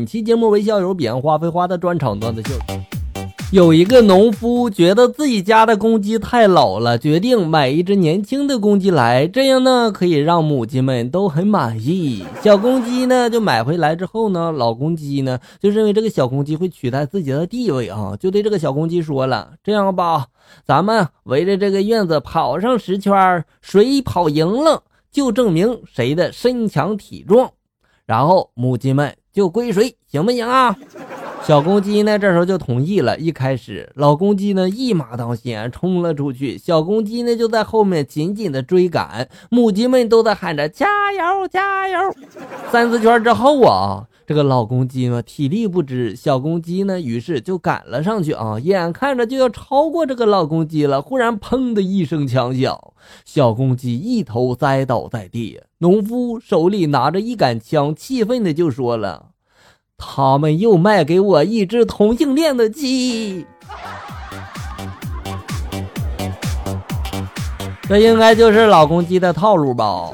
本期节目为校友彼岸花飞花的专场段子秀。有一个农夫觉得自己家的公鸡太老了，决定买一只年轻的公鸡来，这样呢可以让母鸡们都很满意。小公鸡呢就买回来之后呢，老公鸡呢就认为这个小公鸡会取代自己的地位啊，就对这个小公鸡说了：“这样吧，咱们围着这个院子跑上十圈，谁跑赢了就证明谁的身强体壮，然后母鸡们就归谁，行不行啊？”小公鸡呢，这时候就同意了。一开始，老公鸡呢一马当先冲了出去，小公鸡呢就在后面紧紧的追赶，母鸡们都在喊着加油加油。三四圈之后啊，这个老公鸡呢体力不支，小公鸡呢于是就赶了上去啊，眼看着就要超过这个老公鸡了，忽然砰的一声枪响，小公鸡一头栽倒在地。农夫手里拿着一杆枪，气愤的就说了。他们又卖给我一只同性恋的鸡，这应该就是老公鸡的套路吧。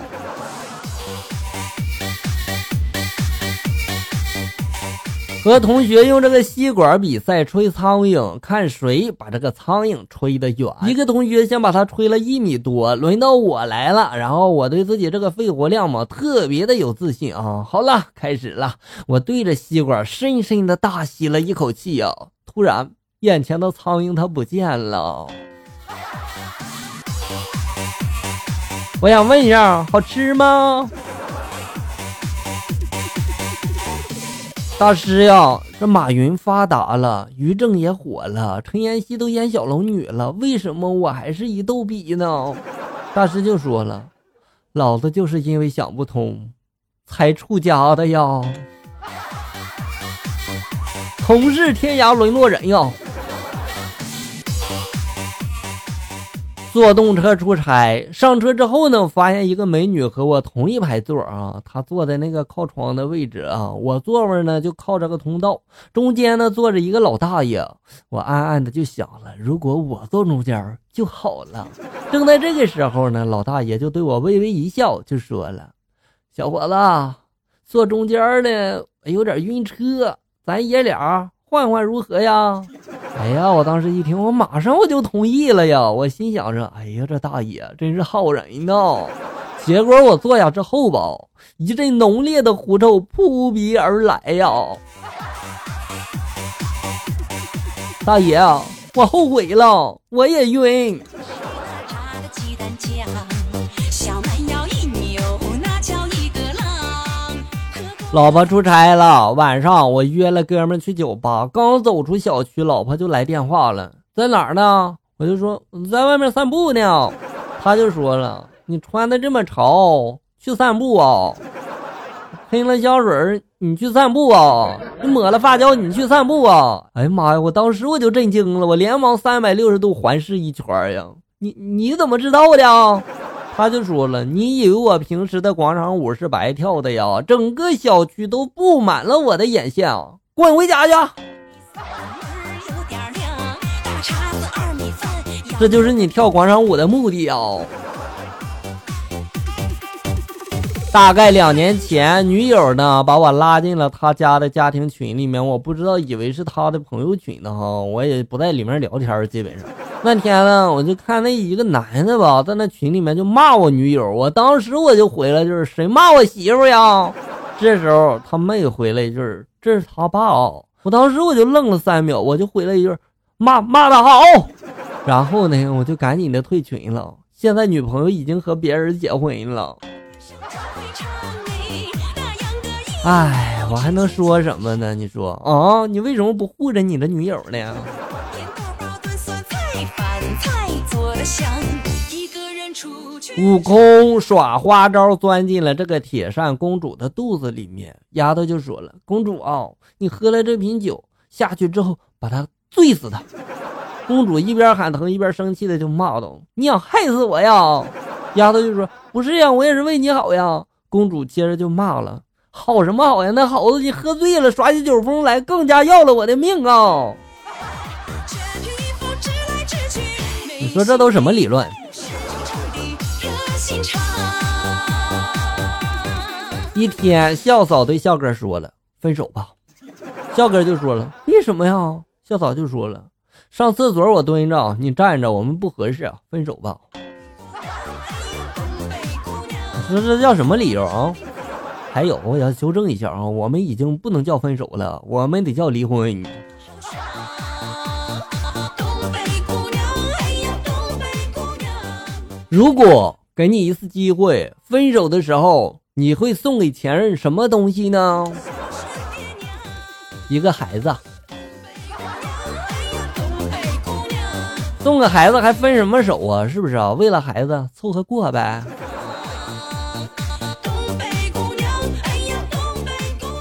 和同学用这个吸管比赛吹苍蝇，看谁把这个苍蝇吹得远。一个同学先把它吹了一米多，轮到我来了。然后我对自己这个肺活量嘛，特别的有自信啊。好了，开始了。我对着吸管深深的大吸了一口气啊，突然眼前的苍蝇它不见了。我想问一下，好吃吗？大师呀，这马云发达了，于正也火了，陈妍希都演小龙女了，为什么我还是一逗比呢？大师就说了，老子就是因为想不通，才出家的呀。同是天涯沦落人呀。坐动车出差，上车之后呢，发现一个美女和我同一排座啊，她坐在那个靠窗的位置啊，我座位呢就靠这个通道，中间呢坐着一个老大爷，我暗暗的就想了，如果我坐中间就好了。正在这个时候呢，老大爷就对我微微一笑，就说了：“小伙子，坐中间的有点晕车，咱爷俩换换如何呀？”哎呀！我当时一听，我马上我就同意了呀。我心想着，哎呀，这大爷真是好人呐。结果我坐下之后吧，一阵浓烈的狐臭扑鼻而来呀。大爷，我后悔了，我也晕。老婆出差了，晚上我约了哥们去酒吧，刚走出小区，老婆就来电话了，在哪儿呢？我就说在外面散步呢。他就说了，你穿的这么潮，去散步啊？喷了香水，你去散步啊？你抹了发胶，你去散步啊？哎呀妈呀！我当时我就震惊了，我连忙三百六十度环视一圈呀。你你怎么知道的？他就说了：“你以为我平时的广场舞是白跳的呀？整个小区都布满了我的眼线啊！滚回家去！”这就是你跳广场舞的目的啊！大概两年前，女友呢把我拉进了他家的家庭群里面，我不知道，以为是他的朋友群呢哈，我也不在里面聊天，基本上。那天呢，我就看那一个男的吧，在那群里面就骂我女友，我当时我就回来就是谁骂我媳妇呀？这时候他妹回来一句这是他爸哦。我当时我就愣了三秒，我就回了一句骂骂的好，然后呢我就赶紧的退群了。现在女朋友已经和别人结婚了。哎，我还能说什么呢？你说啊，你为什么不护着你的女友呢？悟空耍花招，钻进了这个铁扇公主的肚子里面。丫头就说了：“公主啊，你喝了这瓶酒下去之后，把他醉死他。”公主一边喊疼一边生气的就骂道：“你想害死我呀？”丫头就说：“不是呀，我也是为你好呀。”公主接着就骂了：“好什么好呀？那好子你喝醉了耍起酒疯来，更加要了我的命啊！”你说这都什么理论？一天，校嫂对校哥说了：“分手吧。”校哥就说了：“为什么呀？”校嫂就说了：“上厕所我蹲着，你站着，我们不合适，分手吧。”说这叫什么理由啊？还有，我要纠正一下啊，我们已经不能叫分手了，我们得叫离婚。如果给你一次机会，分手的时候，你会送给前任什么东西呢？一个孩子。送个孩子还分什么手啊？是不是啊？为了孩子凑合过呗。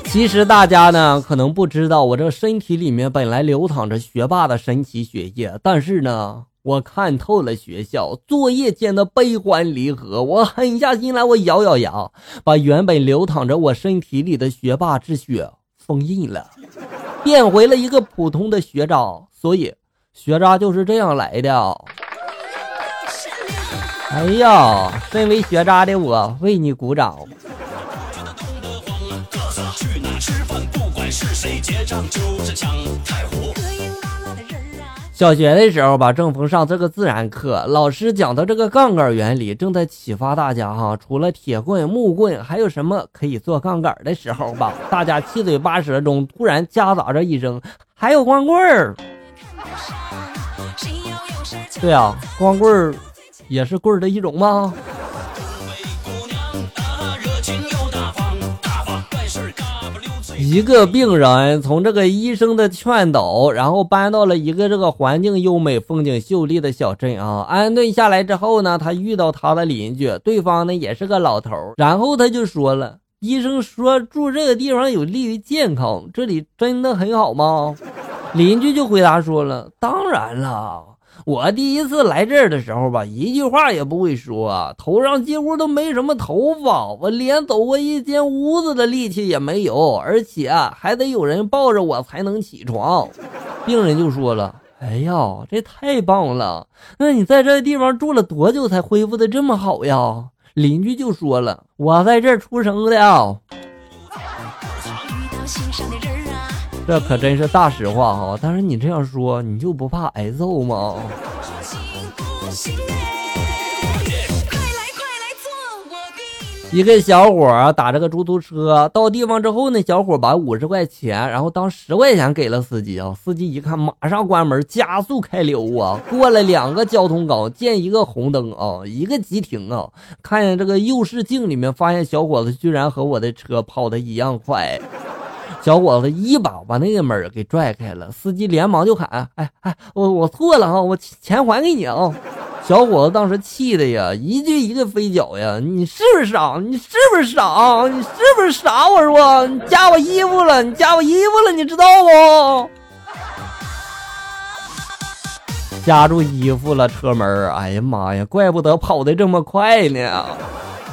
其实大家呢可能不知道，我这身体里面本来流淌着学霸的神奇血液，但是呢，我看透了学校作业间的悲欢离合，我狠下心来，我咬咬牙，把原本流淌着我身体里的学霸之血封印了，变回了一个普通的学渣。所以，学渣就是这样来的。哎呀，身为学渣的我为你鼓掌。小学的时候吧，正逢上这个自然课，老师讲的这个杠杆原理正在启发大家哈。除了铁棍、木棍，还有什么可以做杠杆的时候吧？大家七嘴八舌中，突然夹杂着一声：“还有光棍儿。”对啊，光棍儿也是棍儿的一种吗？一个病人从这个医生的劝导，然后搬到了一个这个环境优美、风景秀丽的小镇啊。安顿下来之后呢，他遇到他的邻居，对方呢也是个老头然后他就说了：“医生说住这个地方有利于健康，这里真的很好吗？”邻居就回答说了：“当然了。”我第一次来这儿的时候吧，一句话也不会说，头上几乎都没什么头发，我连走过一间屋子的力气也没有，而且还得有人抱着我才能起床。病人就说了：“哎呀，这太棒了！那你在这地方住了多久才恢复的这么好呀？”邻居就说了：“我在这儿出生的。”这可真是大实话哈！但是你这样说，你就不怕挨揍吗？一个小伙打这个出租车到地方之后呢，小伙把五十块钱，然后当十块钱给了司机啊。司机一看，马上关门，加速开溜啊！过了两个交通岗，见一个红灯啊，一个急停啊，看见这个右视镜里面，发现小伙子居然和我的车跑的一样快。小伙子一把把那个门给拽开了，司机连忙就喊：“哎哎，我我错了啊，我钱还给你啊！”小伙子当时气的呀，一句一个飞脚呀：“你是不是傻？你是不是傻？你是不是傻？我说你夹我衣服了，你夹我衣服了，你知道不？夹住衣服了，车门！哎呀妈呀，怪不得跑的这么快呢，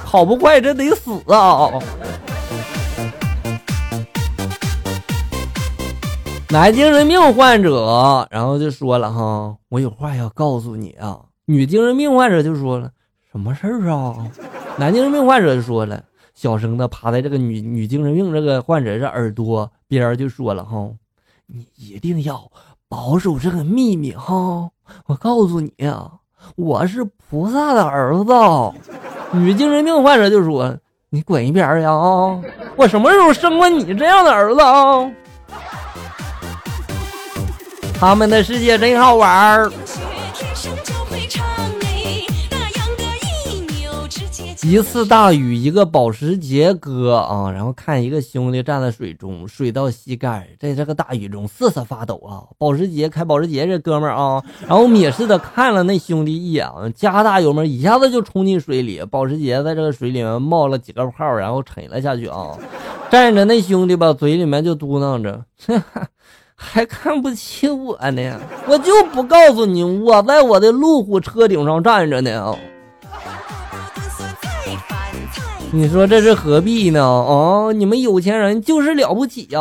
跑不快这得死啊！”南京人病患者，然后就说了哈，我有话要告诉你啊。女精神病患者就说了，什么事儿啊？男精神病患者就说了，小声的趴在这个女女精神病这个患者这耳朵边就说了哈，你一定要保守这个秘密哈。我告诉你啊，我是菩萨的儿子。女精神病患者就说，你滚一边去啊！我什么时候生过你这样的儿子啊？他们的世界真好玩儿。一次大雨，一个保时捷哥啊，然后看一个兄弟站在水中，水到膝盖，在这个大雨中瑟瑟发抖啊。保时捷开保时捷这哥们儿啊，然后蔑视的看了那兄弟一眼，加大油门，一下子就冲进水里。保时捷在这个水里面冒了几个泡，然后沉了下去啊。站着那兄弟吧，嘴里面就嘟囔着。还看不起我呢？我就不告诉你，我在我的路虎车顶上站着呢。你说这是何必呢？啊，你们有钱人就是了不起呀！